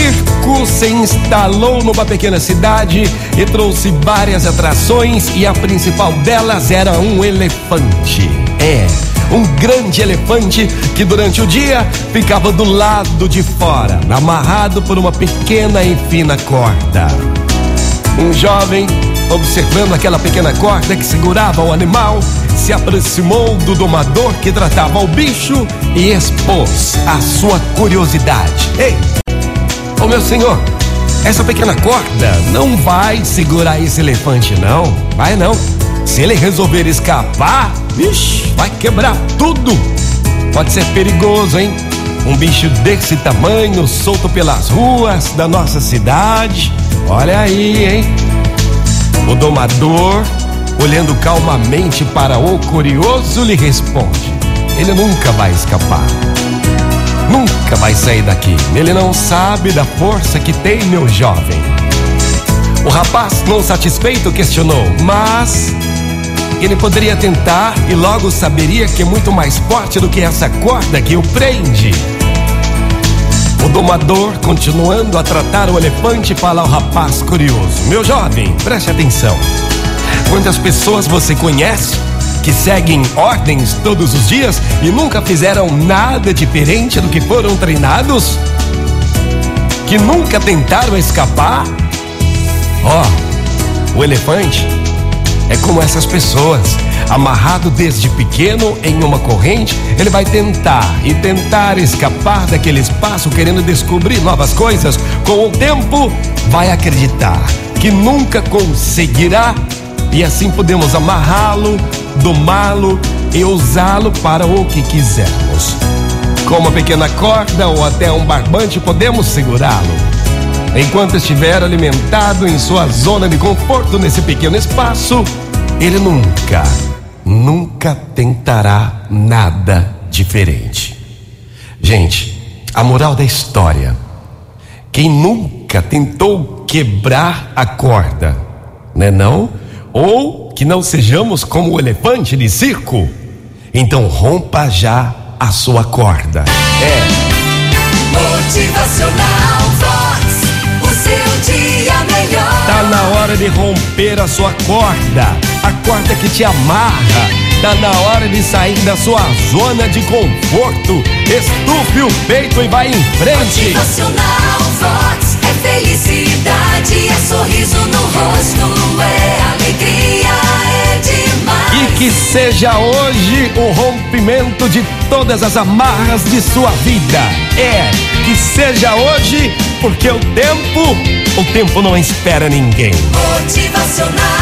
circo se instalou numa pequena cidade e trouxe várias atrações e a principal delas era um elefante. É, um grande elefante que durante o dia ficava do lado de fora, amarrado por uma pequena e fina corda. Um jovem, observando aquela pequena corda que segurava o animal, se aproximou do domador que tratava o bicho e expôs a sua curiosidade. Ei, ô meu senhor, essa pequena corda não vai segurar esse elefante, não. Vai não. Se ele resolver escapar, ixi, vai quebrar tudo. Pode ser perigoso, hein? Um bicho desse tamanho solto pelas ruas da nossa cidade. Olha aí, hein? O domador olhando calmamente para o curioso, lhe responde: Ele nunca vai escapar. Vai sair daqui. Ele não sabe da força que tem, meu jovem. O rapaz, não satisfeito, questionou: Mas ele poderia tentar e logo saberia que é muito mais forte do que essa corda que o prende. O domador, continuando a tratar o elefante, fala ao rapaz curioso: Meu jovem, preste atenção. Quantas pessoas você conhece que seguem ordens todos os dias e nunca fizeram nada diferente do que foram treinados? Que nunca tentaram escapar? Ó, oh, o elefante é como essas pessoas. Amarrado desde pequeno em uma corrente, ele vai tentar e tentar escapar daquele espaço, querendo descobrir novas coisas. Com o tempo, vai acreditar que nunca conseguirá e assim podemos amarrá-lo, domá-lo e usá-lo para o que quisermos. Com uma pequena corda ou até um barbante, podemos segurá-lo. Enquanto estiver alimentado em sua zona de conforto nesse pequeno espaço, ele nunca, nunca tentará nada diferente. Gente, a moral da história: quem nunca tentou quebrar a corda, né não? Ou que não sejamos como o elefante de circo, então rompa já a sua corda. É. Motivacional Vox, o seu dia melhor. Tá na hora de romper a sua corda, a corda que te amarra. Tá na hora de sair da sua zona de conforto. Estufe o peito e vai em frente. Motivacional Vox é felicidade, é sorriso no rosto, que seja hoje o rompimento de todas as amarras de sua vida. É, que seja hoje, porque o tempo, o tempo não espera ninguém. Motivacional.